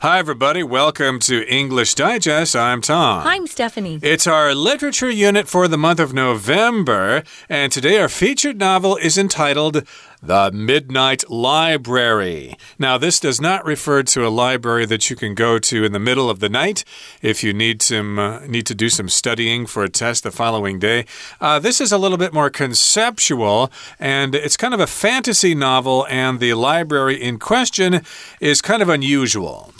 Hi, everybody. Welcome to English Digest. I'm Tom. I'm Stephanie. It's our literature unit for the month of November, and today our featured novel is entitled The Midnight Library. Now, this does not refer to a library that you can go to in the middle of the night if you need some uh, need to do some studying for a test the following day. Uh, this is a little bit more conceptual, and it's kind of a fantasy novel, and the library in question is kind of unusual.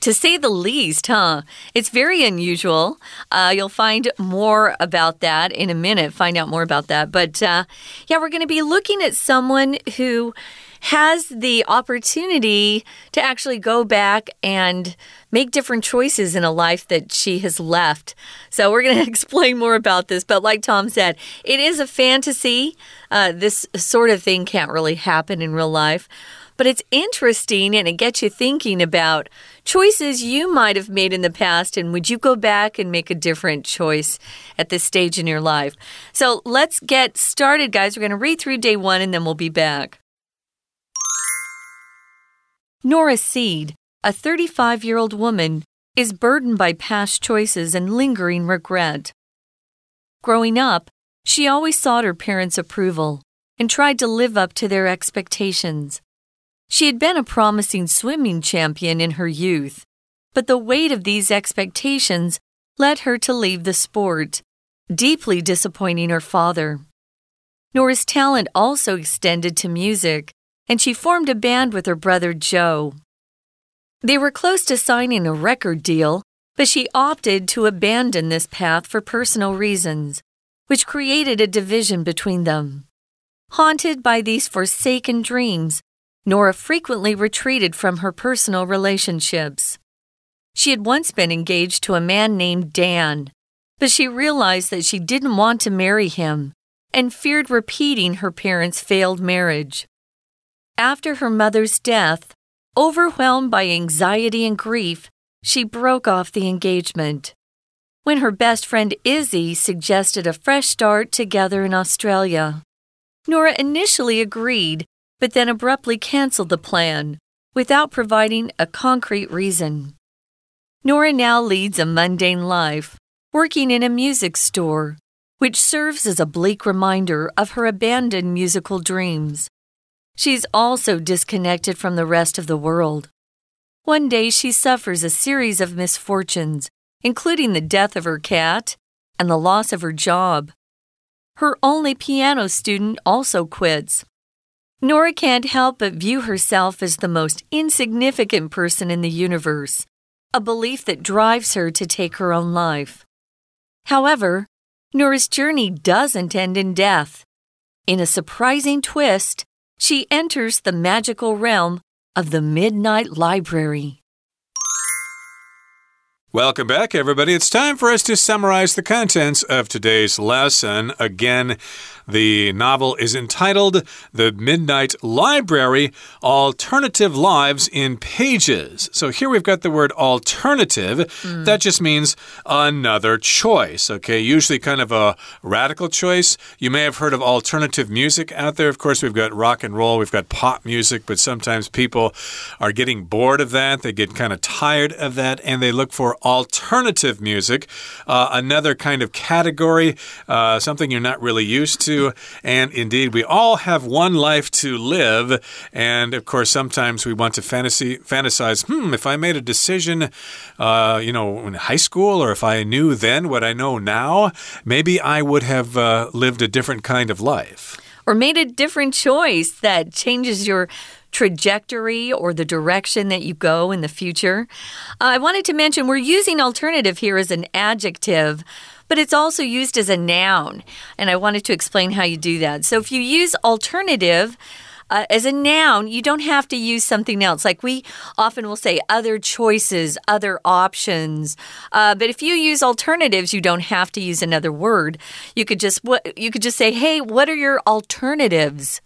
To say the least, huh? It's very unusual. Uh, you'll find more about that in a minute, find out more about that. But uh, yeah, we're going to be looking at someone who has the opportunity to actually go back and make different choices in a life that she has left. So, we're going to explain more about this. But, like Tom said, it is a fantasy. Uh, this sort of thing can't really happen in real life. But it's interesting and it gets you thinking about choices you might have made in the past and would you go back and make a different choice at this stage in your life? So let's get started, guys. We're going to read through day one and then we'll be back. Nora Seed, a 35 year old woman, is burdened by past choices and lingering regret. Growing up, she always sought her parents' approval and tried to live up to their expectations. She had been a promising swimming champion in her youth, but the weight of these expectations led her to leave the sport, deeply disappointing her father. Nora's talent also extended to music, and she formed a band with her brother Joe. They were close to signing a record deal, but she opted to abandon this path for personal reasons, which created a division between them. Haunted by these forsaken dreams, Nora frequently retreated from her personal relationships. She had once been engaged to a man named Dan, but she realized that she didn't want to marry him and feared repeating her parents' failed marriage. After her mother's death, overwhelmed by anxiety and grief, she broke off the engagement. When her best friend Izzy suggested a fresh start together in Australia, Nora initially agreed but then abruptly canceled the plan without providing a concrete reason. Nora now leads a mundane life, working in a music store, which serves as a bleak reminder of her abandoned musical dreams. She's also disconnected from the rest of the world. One day she suffers a series of misfortunes, including the death of her cat and the loss of her job. Her only piano student also quits, Nora can't help but view herself as the most insignificant person in the universe, a belief that drives her to take her own life. However, Nora's journey doesn't end in death. In a surprising twist, she enters the magical realm of the Midnight Library. Welcome back, everybody. It's time for us to summarize the contents of today's lesson. Again, the novel is entitled The Midnight Library Alternative Lives in Pages. So here we've got the word alternative. Mm. That just means another choice, okay? Usually kind of a radical choice. You may have heard of alternative music out there. Of course, we've got rock and roll, we've got pop music, but sometimes people are getting bored of that. They get kind of tired of that and they look for alternative music, uh, another kind of category, uh, something you're not really used to. And indeed, we all have one life to live. And of course, sometimes we want to fantasy, fantasize hmm, if I made a decision, uh, you know, in high school, or if I knew then what I know now, maybe I would have uh, lived a different kind of life. Or made a different choice that changes your trajectory or the direction that you go in the future. Uh, I wanted to mention we're using alternative here as an adjective but it's also used as a noun. And I wanted to explain how you do that. So if you use alternative, uh, as a noun, you don't have to use something else. Like we often will say other choices, other options. Uh, but if you use alternatives, you don't have to use another word. You could just you could just say, "Hey, what are your alternatives?"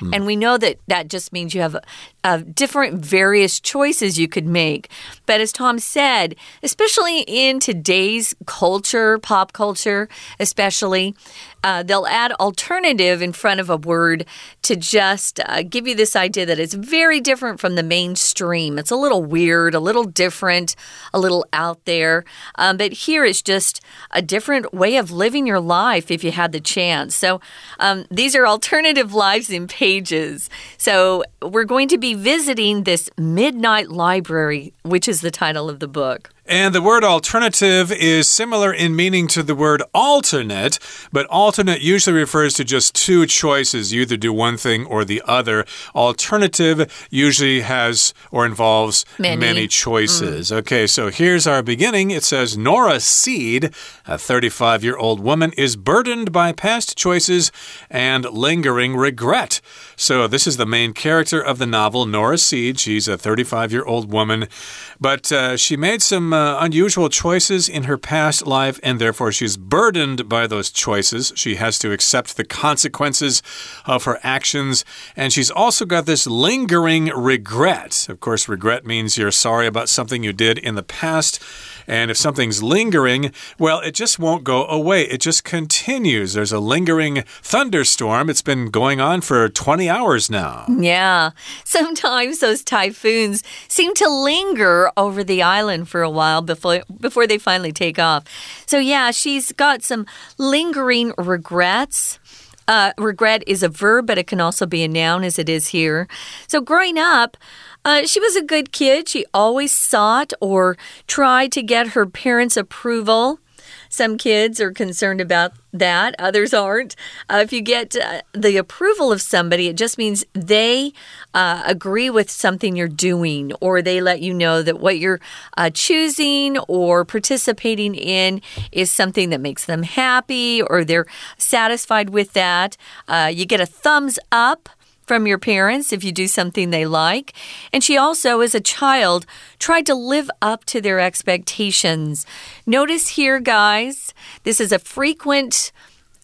And we know that that just means you have uh, different various choices you could make. But as Tom said, especially in today's culture, pop culture, especially, uh, they'll add alternative in front of a word to just uh, give you this idea that it's very different from the mainstream. It's a little weird, a little different, a little out there. Um, but here it's just a different way of living your life if you had the chance. So um, these are alternative lives in pages. So we're going to be visiting this Midnight Library, which is the title of the book. And the word alternative is similar in meaning to the word alternate, but alternate usually refers to just two choices. You either do one thing or the other. Alternative usually has or involves many, many choices. Mm. Okay, so here's our beginning. It says Nora Seed, a 35 year old woman, is burdened by past choices and lingering regret. So this is the main character of the novel, Nora Seed. She's a 35 year old woman, but uh, she made some uh, unusual choices in her past life, and therefore she's burdened by those choices. She has to accept the consequences of her actions, and she's also got this lingering regret. Of course, regret means you're sorry about something you did in the past. And if something's lingering, well, it just won't go away. It just continues. There's a lingering thunderstorm. It's been going on for 20 hours now. Yeah. Sometimes those typhoons seem to linger over the island for a while before before they finally take off. So yeah, she's got some lingering regrets. Uh, regret is a verb, but it can also be a noun, as it is here. So, growing up, uh, she was a good kid. She always sought or tried to get her parents' approval. Some kids are concerned about that, others aren't. Uh, if you get uh, the approval of somebody, it just means they uh, agree with something you're doing, or they let you know that what you're uh, choosing or participating in is something that makes them happy, or they're satisfied with that. Uh, you get a thumbs up from your parents if you do something they like. And she also, as a child, tried to live up to their expectations. Notice here, guys, this is a frequent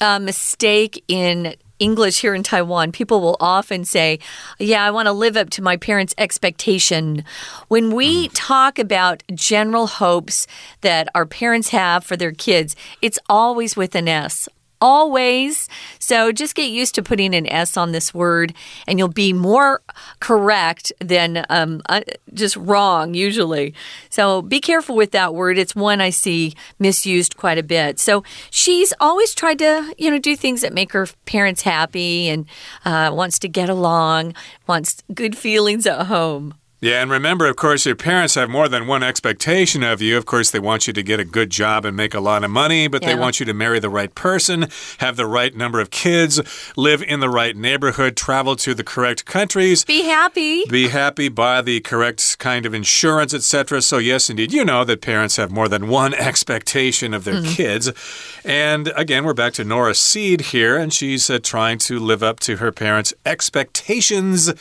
uh, mistake in English here in Taiwan, people will often say, Yeah, I want to live up to my parents' expectation. When we mm. talk about general hopes that our parents have for their kids, it's always with an S always. So just get used to putting an S on this word, and you'll be more correct than um, uh, just wrong, usually. So be careful with that word. It's one I see misused quite a bit. So she's always tried to, you know, do things that make her parents happy and uh, wants to get along, wants good feelings at home. Yeah, and remember, of course, your parents have more than one expectation of you. Of course, they want you to get a good job and make a lot of money, but yeah. they want you to marry the right person, have the right number of kids, live in the right neighborhood, travel to the correct countries. Be happy. Be happy, buy the correct kind of insurance, etc. So, yes, indeed, you know that parents have more than one expectation of their mm. kids. And again, we're back to Nora Seed here, and she's uh, trying to live up to her parents' expectations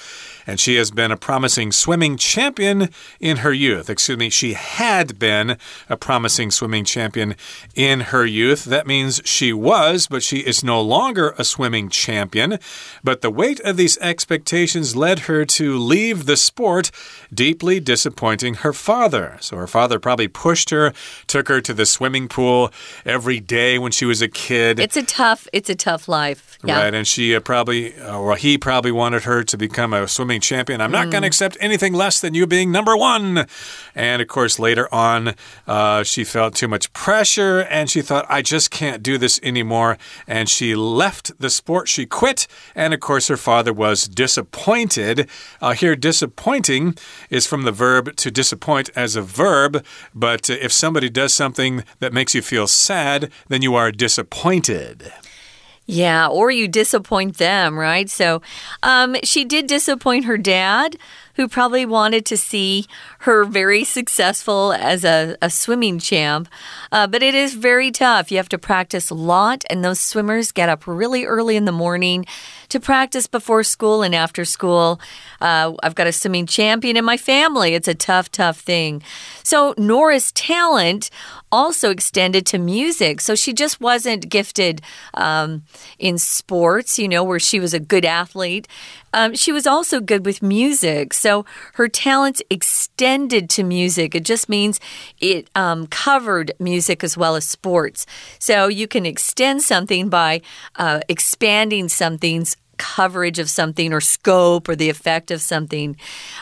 and she has been a promising swimming champion in her youth. Excuse me, she had been a promising swimming champion in her youth. That means she was, but she is no longer a swimming champion. But the weight of these expectations led her to leave the sport, deeply disappointing her father. So her father probably pushed her, took her to the swimming pool every day when she was a kid. It's a tough, it's a tough life. Yeah. Right, and she uh, probably, uh, or he probably wanted her to become a swimming champion. I'm not mm. going to accept anything less than you being number one. And of course, later on, uh, she felt too much pressure and she thought, I just can't do this anymore. And she left the sport. She quit. And of course, her father was disappointed. Uh, here, disappointing is from the verb to disappoint as a verb. But if somebody does something that makes you feel sad, then you are disappointed. Yeah, or you disappoint them, right? So um, she did disappoint her dad who probably wanted to see her very successful as a, a swimming champ. Uh, but it is very tough. You have to practice a lot, and those swimmers get up really early in the morning to practice before school and after school. Uh, I've got a swimming champion in my family. It's a tough, tough thing. So, Nora's talent also extended to music. So she just wasn't gifted um, in sports, you know, where she was a good athlete. Um, she was also good with music. So her talents extended to music. It just means it um, covered music as well as sports. So you can extend something by uh, expanding something's coverage of something or scope or the effect of something.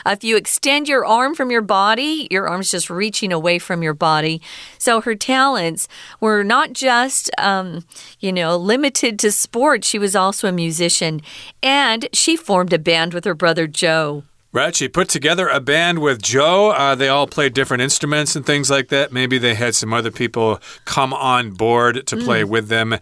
If you extend your arm from your body, your arm's just reaching away from your body. So her talents were not just, um, you know, limited to sports. She was also a musician and she formed a band with her brother Joe. Right, she put together a band with Joe. Uh, they all played different instruments and things like that. Maybe they had some other people come on board to play mm. with them.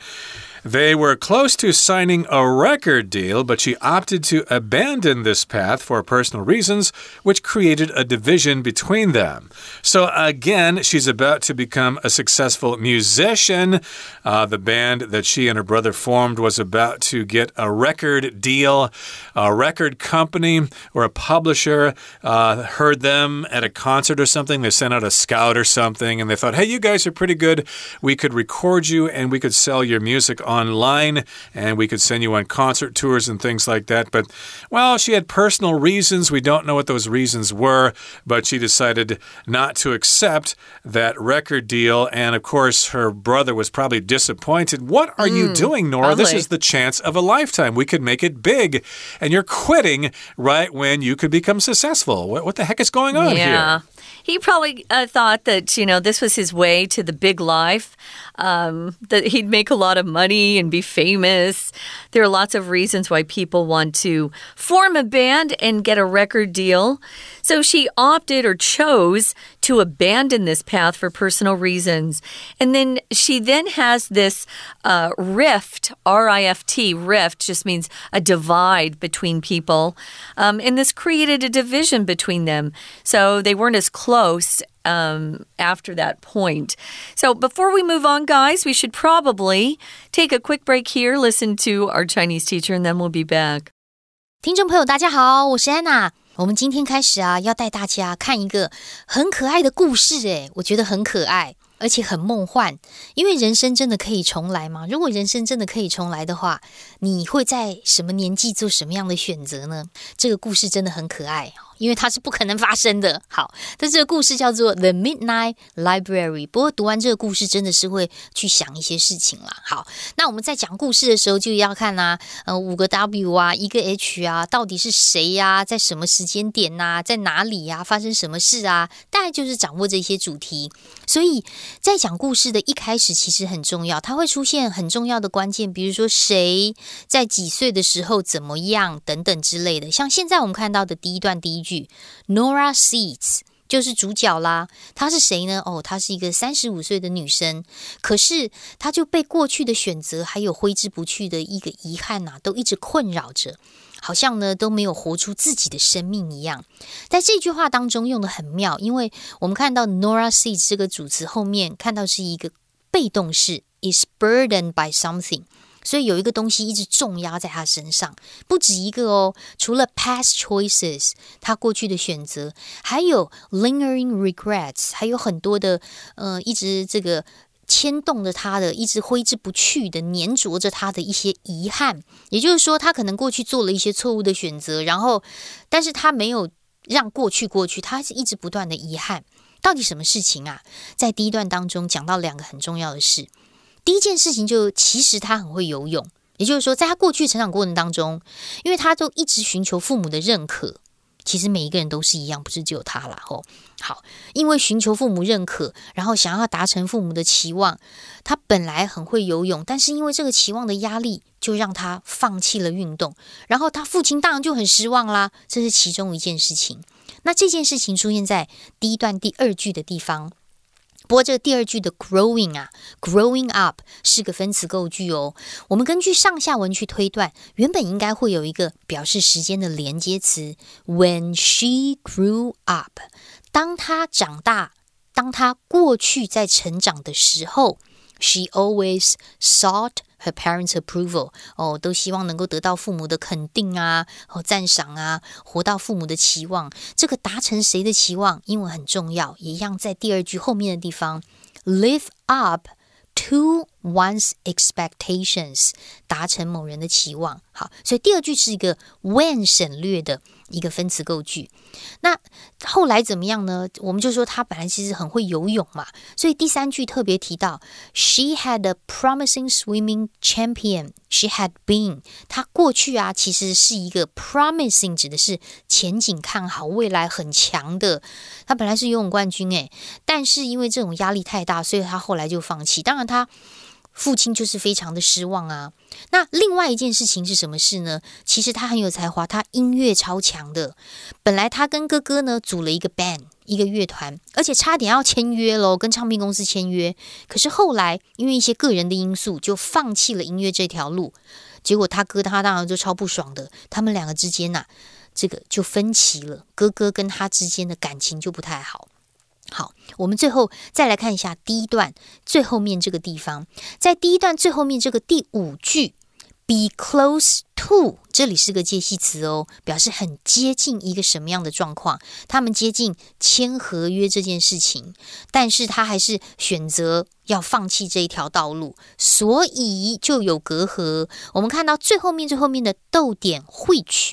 They were close to signing a record deal, but she opted to abandon this path for personal reasons, which created a division between them. So, again, she's about to become a successful musician. Uh, the band that she and her brother formed was about to get a record deal. A record company or a publisher uh, heard them at a concert or something. They sent out a scout or something, and they thought, hey, you guys are pretty good. We could record you and we could sell your music online and we could send you on concert tours and things like that. But, well, she had personal reasons. We don't know what those reasons were, but she decided not to accept that record deal. And of course, her brother was probably disappointed. What are mm, you doing, Nora? Probably. This is the chance of a lifetime. We could make it big. And you're quitting right when you could become successful. What, what the heck is going on yeah. here? He probably uh, thought that, you know, this was his way to the big life um, that he'd make a lot of money and be famous. There are lots of reasons why people want to form a band and get a record deal. So she opted or chose to abandon this path for personal reasons. And then she then has this uh, rift, R I F T, rift just means a divide between people. Um, and this created a division between them. So they weren't as close um, after that point. So before we move on, guys, we should probably take a quick break here, listen to our Chinese teacher, and then we'll be back. 听众朋友，大家好，我是安娜。 我们今天开始啊，要带大家看一个很可爱的故事，诶，我觉得很可爱。而且很梦幻，因为人生真的可以重来吗？如果人生真的可以重来的话，你会在什么年纪做什么样的选择呢？这个故事真的很可爱。因为它是不可能发生的。好，但这个故事叫做《The Midnight Library》。不过读完这个故事，真的是会去想一些事情啦。好，那我们在讲故事的时候，就要看啊，呃，五个 W 啊，一个 H 啊，到底是谁呀？在什么时间点呐？在哪里呀？发生什么事啊？大概就是掌握这些主题。所以在讲故事的一开始，其实很重要，它会出现很重要的关键，比如说谁在几岁的时候怎么样等等之类的。像现在我们看到的第一段第一句。Nora Seeds 就是主角啦。她是谁呢？哦，她是一个三十五岁的女生。可是她就被过去的选择还有挥之不去的一个遗憾呐，都一直困扰着，好像呢都没有活出自己的生命一样。在这句话当中用的很妙，因为我们看到 Nora Seeds 这个主词后面看到是一个被动式，is burdened by something。所以有一个东西一直重压在他身上，不止一个哦。除了 past choices，他过去的选择，还有 lingering regrets，还有很多的呃，一直这个牵动着他的，一直挥之不去的，粘着着他的一些遗憾。也就是说，他可能过去做了一些错误的选择，然后，但是他没有让过去过去，他是一直不断的遗憾。到底什么事情啊？在第一段当中讲到两个很重要的事。第一件事情就，其实他很会游泳，也就是说，在他过去成长过程当中，因为他都一直寻求父母的认可。其实每一个人都是一样，不是只有他啦。吼。好，因为寻求父母认可，然后想要达成父母的期望，他本来很会游泳，但是因为这个期望的压力，就让他放弃了运动。然后他父亲当然就很失望啦，这是其中一件事情。那这件事情出现在第一段第二句的地方。不过这个第二句的 growing 啊，growing up 是个分词构句哦。我们根据上下文去推断，原本应该会有一个表示时间的连接词。When she grew up，当她长大，当她过去在成长的时候，she always sought。Her parents' approval，哦，都希望能够得到父母的肯定啊，和赞赏啊，活到父母的期望。这个达成谁的期望？英文很重要，一样在第二句后面的地方。live up to one's expectations，达成某人的期望。好，所以第二句是一个 when 省略的。一个分词构句，那后来怎么样呢？我们就说他本来其实很会游泳嘛，所以第三句特别提到，She had a promising swimming champion. She had been，她过去啊其实是一个 promising，指的是前景看好、未来很强的。她本来是游泳冠军诶，但是因为这种压力太大，所以她后来就放弃。当然她。父亲就是非常的失望啊。那另外一件事情是什么事呢？其实他很有才华，他音乐超强的。本来他跟哥哥呢组了一个 band，一个乐团，而且差点要签约喽，跟唱片公司签约。可是后来因为一些个人的因素，就放弃了音乐这条路。结果他哥他当然就超不爽的，他们两个之间呐，这个就分歧了。哥哥跟他之间的感情就不太好。好，我们最后再来看一下第一段最后面这个地方，在第一段最后面这个第五句，be close to，这里是个介系词哦，表示很接近一个什么样的状况？他们接近签合约这件事情，但是他还是选择要放弃这一条道路，所以就有隔阂。我们看到最后面最后面的逗点 which。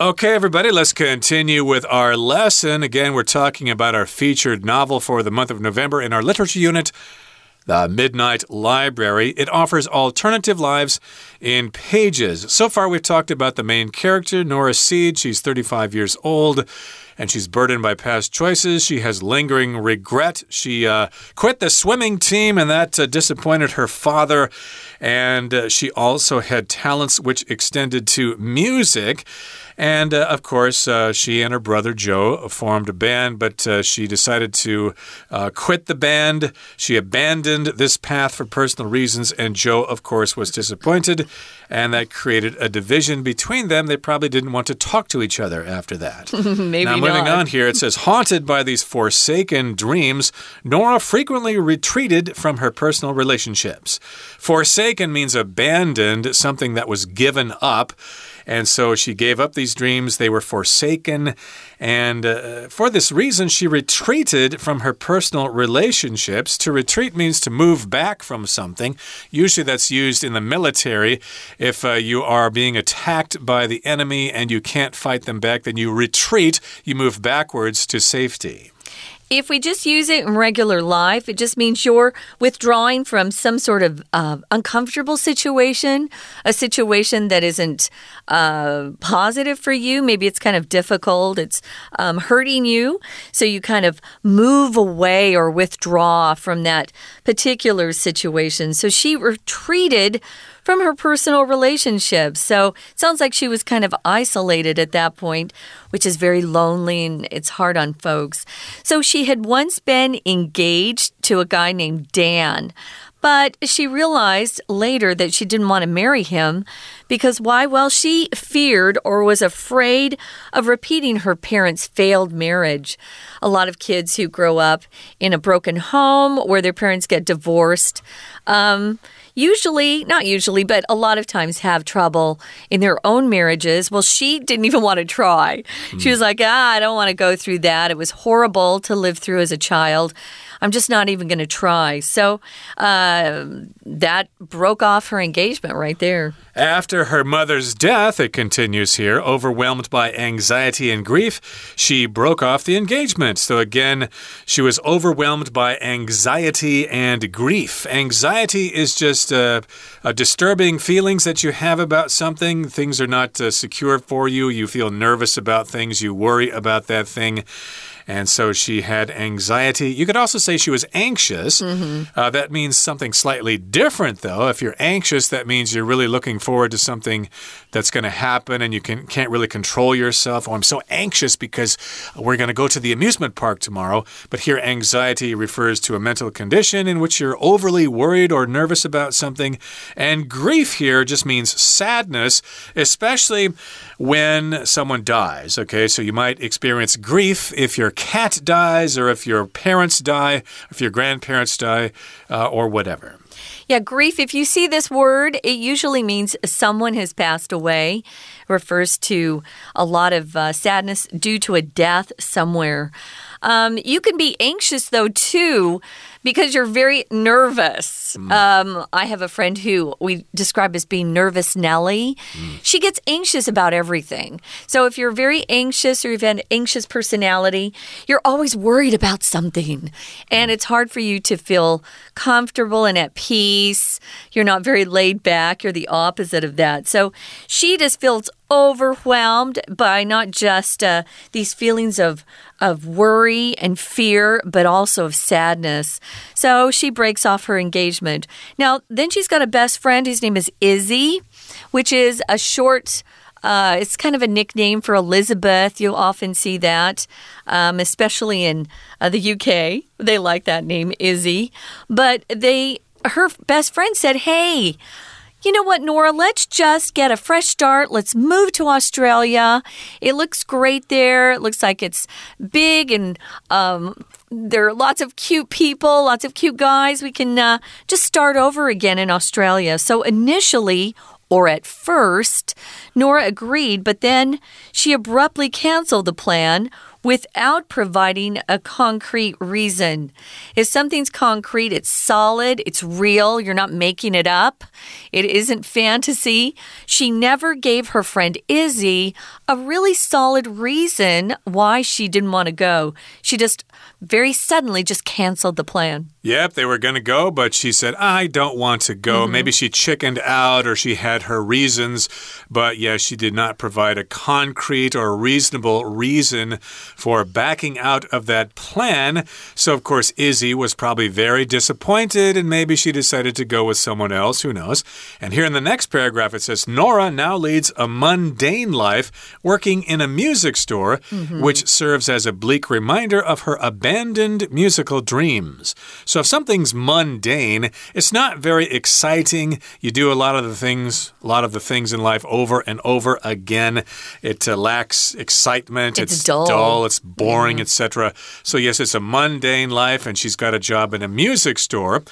Okay, everybody, let's continue with our lesson. Again, we're talking about our featured novel for the month of November in our literature unit. The Midnight Library. It offers alternative lives in pages. So far, we've talked about the main character, Nora Seed. She's 35 years old and she's burdened by past choices. She has lingering regret. She uh, quit the swimming team, and that uh, disappointed her father. And uh, she also had talents which extended to music. And uh, of course, uh, she and her brother Joe formed a band, but uh, she decided to uh, quit the band. She abandoned this path for personal reasons, and Joe, of course, was disappointed, and that created a division between them. They probably didn't want to talk to each other after that. Maybe now, moving not. on here, it says, haunted by these forsaken dreams, Nora frequently retreated from her personal relationships. Forsaken means abandoned, something that was given up. And so she gave up these dreams. They were forsaken. And uh, for this reason, she retreated from her personal relationships. To retreat means to move back from something. Usually that's used in the military. If uh, you are being attacked by the enemy and you can't fight them back, then you retreat, you move backwards to safety. If we just use it in regular life, it just means you're withdrawing from some sort of uh, uncomfortable situation, a situation that isn't uh, positive for you. Maybe it's kind of difficult, it's um, hurting you. So you kind of move away or withdraw from that particular situation. So she retreated from her personal relationships. So it sounds like she was kind of isolated at that point, which is very lonely and it's hard on folks. So she had once been engaged to a guy named Dan. But she realized later that she didn't want to marry him because why? Well, she feared or was afraid of repeating her parents' failed marriage. A lot of kids who grow up in a broken home where their parents get divorced. Um, usually, not usually, but a lot of times have trouble in their own marriages. Well, she didn't even want to try. Mm. She hmm. was like, ah, I don't want to go through that. It was horrible to live through as a child. I'm just not even going to try. So uh, that broke off her engagement right there. After her mother's death, it continues here, overwhelmed by anxiety and grief, she broke off the engagement. So again, she was overwhelmed by anxiety and grief. Anxiety is just uh, disturbing feelings that you have about something. Things are not uh, secure for you. You feel nervous about things. You worry about that thing. And so she had anxiety. You could also say she was anxious. Mm -hmm. uh, that means something slightly different, though. If you're anxious, that means you're really looking forward to something that's going to happen and you can, can't really control yourself. Oh, I'm so anxious because we're going to go to the amusement park tomorrow. But here, anxiety refers to a mental condition in which you're overly worried or nervous about something. And grief here just means sadness, especially when someone dies. Okay, so you might experience grief if your cat dies, or if your parents die, if your grandparents die, uh, or whatever. Yeah, grief, if you see this word, it usually means someone has passed away. It refers to a lot of uh, sadness due to a death somewhere. Um, you can be anxious, though, too, because you're very nervous. Mm. Um, I have a friend who we describe as being nervous Nelly. Mm. She gets anxious about everything. So if you're very anxious or you've had an anxious personality, you're always worried about something. And mm. it's hard for you to feel comfortable and at peace. You're not very laid back. You're the opposite of that. So she just feels overwhelmed by not just uh, these feelings of of worry and fear, but also of sadness. So she breaks off her engagement. Now, then she's got a best friend. His name is Izzy, which is a short. Uh, it's kind of a nickname for Elizabeth. You'll often see that, um, especially in uh, the UK. They like that name, Izzy. But they, her best friend said, "Hey." You know what, Nora? Let's just get a fresh start. Let's move to Australia. It looks great there. It looks like it's big and um, there are lots of cute people, lots of cute guys. We can uh, just start over again in Australia. So, initially, or at first, Nora agreed, but then she abruptly canceled the plan without providing a concrete reason. If something's concrete, it's solid, it's real, you're not making it up, it isn't fantasy. She never gave her friend Izzy a really solid reason why she didn't want to go. She just very suddenly just canceled the plan. Yep, they were going to go, but she said, I don't want to go. Mm -hmm. Maybe she chickened out or she had her reasons, but yeah, she did not provide a concrete or reasonable reason for backing out of that plan. So, of course, Izzy was probably very disappointed and maybe she decided to go with someone else. Who knows? And here in the next paragraph, it says Nora now leads a mundane life working in a music store, mm -hmm. which serves as a bleak reminder of her abandoned musical dreams. So if something's mundane, it's not very exciting. You do a lot of the things, a lot of the things in life over and over again. It uh, lacks excitement. It's, it's dull. dull. It's boring, etc. So yes, it's a mundane life, and she's got a job in a music store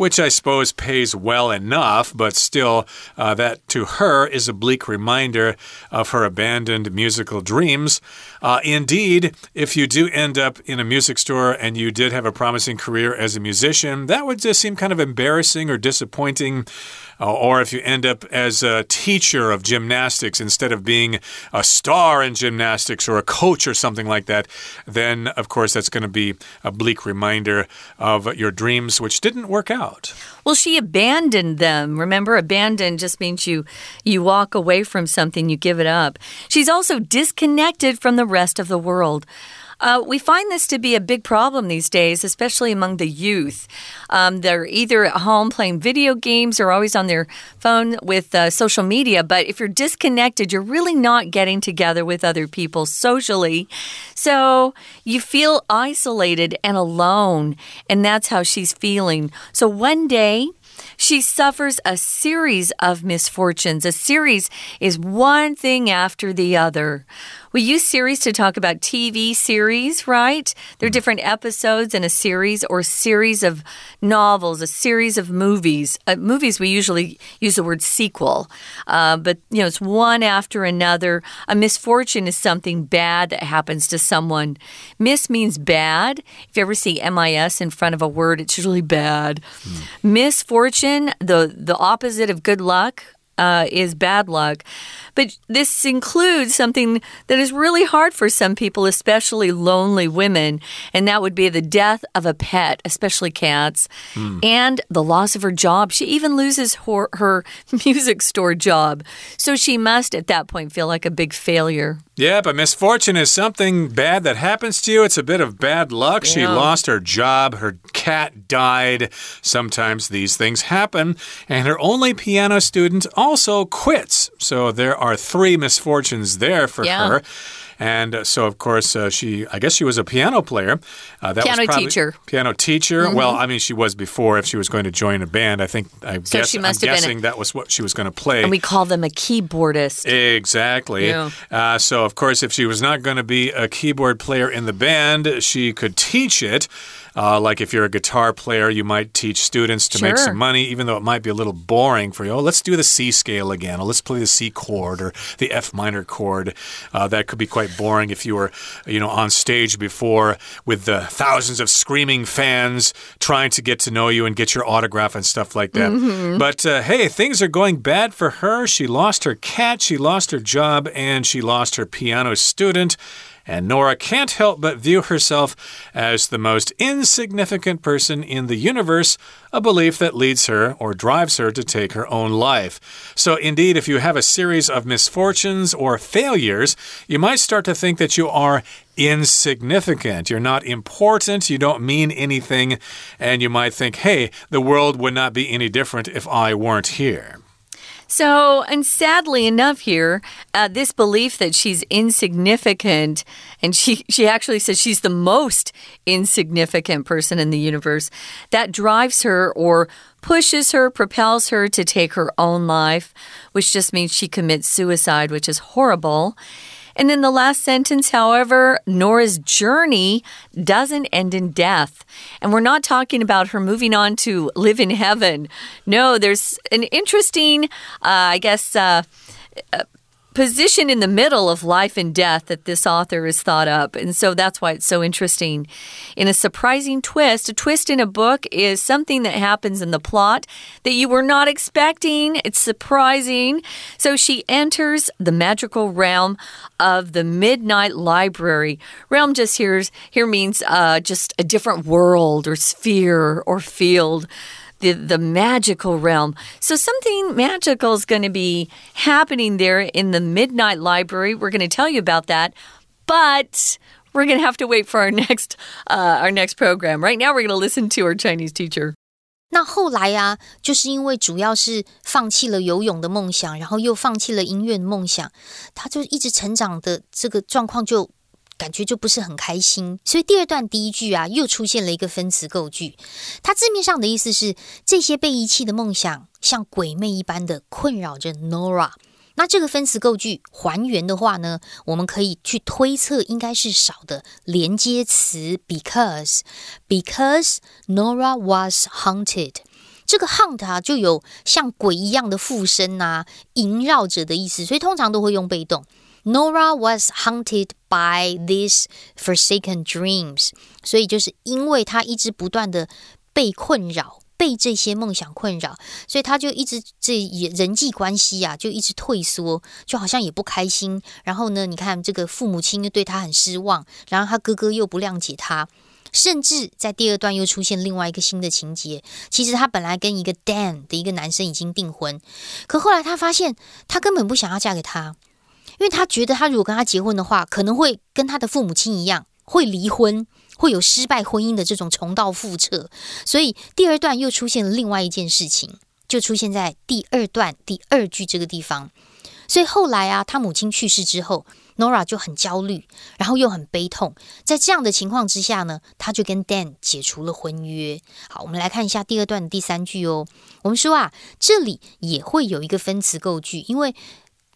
which I suppose pays well enough, but still, uh, that to her is a bleak reminder of her abandoned musical dreams. Uh, indeed, if you do end up in a music store and you did have a promising career as a musician, that would just seem kind of embarrassing or disappointing. Uh, or if you end up as a teacher of gymnastics instead of being a star in gymnastics or a coach or something like that, then of course that's going to be a bleak reminder of your dreams, which didn't work out. Well, she abandoned them. Remember, abandon just means you you walk away from something, you give it up. She's also disconnected from the rest of the world. Uh, we find this to be a big problem these days, especially among the youth. Um, they're either at home playing video games or always on their phone with uh, social media. But if you're disconnected, you're really not getting together with other people socially. So you feel isolated and alone. And that's how she's feeling. So one day, she suffers a series of misfortunes. A series is one thing after the other. We use series to talk about TV series, right? There are different episodes in a series or series of novels, a series of movies. Uh, movies, we usually use the word sequel, uh, but you know, it's one after another. A misfortune is something bad that happens to someone. Miss means bad. If you ever see MIS in front of a word, it's usually bad. Mm. Misfortune, the the opposite of good luck uh, is bad luck. But this includes something that is really hard for some people, especially lonely women, and that would be the death of a pet, especially cats, mm. and the loss of her job. She even loses her, her music store job. So she must, at that point, feel like a big failure. Yeah, but misfortune is something bad that happens to you. It's a bit of bad luck. She lost her job, her cat died. Sometimes these things happen. And her only piano student also quits. So there are three misfortunes there for Yeah. her. And uh, so, of course, uh, she, I guess she was a piano player. Uh, that Piano was probably- teacher. Piano teacher. Well, I mean, she was before if she was going to join a band. I think, I So guess, she I'm must have been a- guessing that was what she was going to play. And we call them a keyboardist. Exactly. Yeah. Uh, so, of course, if she was not going to be a keyboard player in the band, she could teach it. Uh, like if you're a guitar player, you might teach students to make some money, even though it might be a little boring for you. Oh, let's do the C scale again. Or let's play the C chord or the F minor chord. Uh, that could be quite boring if you were, you know, on stage before with the thousands of screaming fans trying to get to know you and get your autograph and stuff like that. But uh, hey, things are going bad for her. She lost her cat, she lost her job, and she lost her piano student. And Nora can't help but view herself as the most insignificant person in the universe, a belief that leads her or drives her to take her own life. So, indeed, if you have a series of misfortunes or failures, you might start to think that you are insignificant. You're not important, you don't mean anything, and you might think, hey, the world would not be any different if I weren't here. So, and sadly enough, here, uh, this belief that she's insignificant, and she, she actually says she's the most insignificant person in the universe, that drives her or pushes her, propels her to take her own life, which just means she commits suicide, which is horrible. And in the last sentence, however, Nora's journey doesn't end in death. And we're not talking about her moving on to live in heaven. No, there's an interesting, uh, I guess, uh, position in the middle of life and death that this author has thought up. And so that's why it's so interesting. In a surprising twist, a twist in a book is something that happens in the plot that you were not expecting. It's surprising. So she enters the magical realm of the Midnight Library. Realm just here, here means uh, just a different world or sphere or field the the magical realm. So something magical is going to be happening there in the Midnight Library. We're going to tell you about that, but we're going to have to wait for our next uh, our next program. Right now, we're going to listen to our Chinese teacher. 那后来啊，就是因为主要是放弃了游泳的梦想，然后又放弃了音乐的梦想，他就一直成长的这个状况就 感觉就不是很开心。所以第二段第一句啊，又出现了一个分词构句，它字面上的意思是这些被遗弃的梦想像鬼魅一般的困扰着 Nora。那这个分词构句还原的话呢，我们可以去推测应该是少的连接词 because because Nora was haunted。这个 hunt 啊，就有像鬼一样的附身呐、萦绕着的意思，所以通常都会用被动。Nora was haunted by these forsaken dreams，所以就是因为她一直不断的被困扰。被这些梦想困扰，所以她就一直这也人际关系啊，就一直退缩，就好像也不开心。然后呢，你看这个父母亲又对她很失望，然后她哥哥又不谅解她，甚至在第二段又出现另外一个新的情节。其实她本来跟一个 Dan 的一个男生已经订婚，可后来她发现她根本不想要嫁给他，因为他觉得他如果跟他结婚的话，可能会跟他的父母亲一样会离婚。会有失败婚姻的这种重蹈覆辙，所以第二段又出现了另外一件事情，就出现在第二段第二句这个地方。所以后来啊，他母亲去世之后，Nora 就很焦虑，然后又很悲痛。在这样的情况之下呢，他就跟 Dan 解除了婚约。好，我们来看一下第二段的第三句哦。我们说啊，这里也会有一个分词构句，因为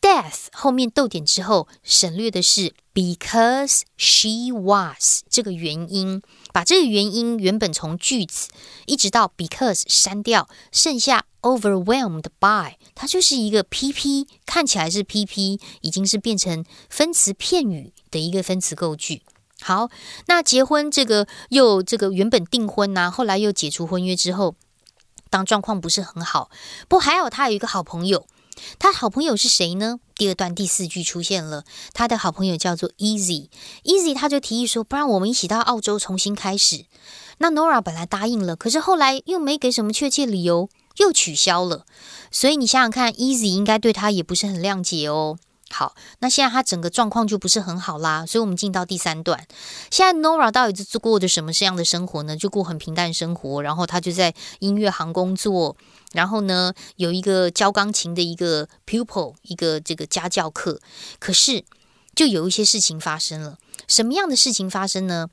death 后面逗点之后省略的是 because she was 这个原因，把这个原因原本从句子一直到 because 删掉，剩下 overwhelmed by，它就是一个 PP，看起来是 PP，已经是变成分词片语的一个分词构句。好，那结婚这个又这个原本订婚呐、后来又解除婚约之后，当状况不是很好，不还好他有一个好朋友。他好朋友是谁呢？第二段第四句出现了，他的好朋友叫做 Easy。Easy 他就提议说，不然我们一起到澳洲重新开始。那 Nora 本来答应了，可是后来又没给什么确切理由，又取消了。所以你想想看，Easy 应该对他也不是很谅解哦。好，那现在他整个状况就不是很好啦，所以我们进到第三段。现在 Nora 到底是过着什么这样的生活呢？就过很平淡生活，然后他就在音乐行工作，然后呢有一个教钢琴的一个 pupil，一个这个家教课。可是就有一些事情发生了，什么样的事情发生呢？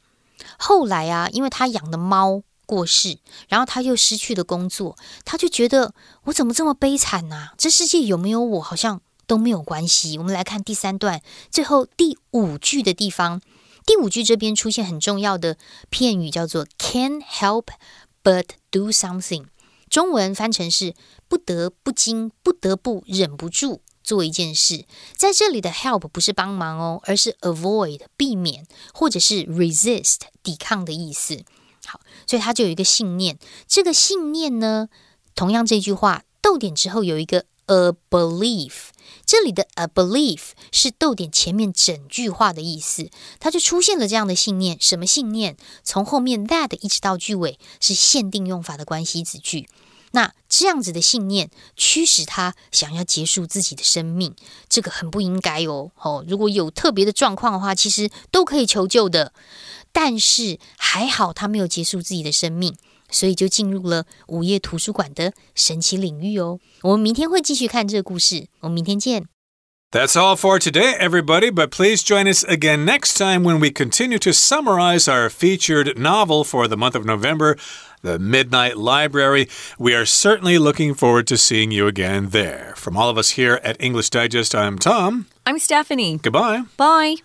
后来啊，因为他养的猫过世，然后他又失去了工作，他就觉得我怎么这么悲惨呐？这世界有没有我，好像。都没有关系。我们来看第三段最后第五句的地方。第五句这边出现很重要的片语，叫做 “can help but do something”。中文翻成是“不得不经，不得不忍不住做一件事”。在这里的 “help” 不是帮忙哦，而是 “avoid” 避免，或者是 “resist” 抵抗的意思。好，所以它就有一个信念。这个信念呢，同样这句话逗点之后有一个 “a belief”。这里的 a belief 是逗点前面整句话的意思，它就出现了这样的信念。什么信念？从后面 that 一直到句尾是限定用法的关系子句。那这样子的信念驱使他想要结束自己的生命，这个很不应该哦。哦，如果有特别的状况的话，其实都可以求救的。但是还好他没有结束自己的生命。所以就进入了午夜图书馆的神奇领域哦。我们明天会继续看这个故事，我们明天见。That's all for today, everybody, but please join us again next time when we continue to summarize our featured novel for the month of November, The Midnight Library. We are certainly looking forward to seeing you again there. From all of us here at English Digest, I'm Tom. I'm Stephanie. Goodbye. Bye.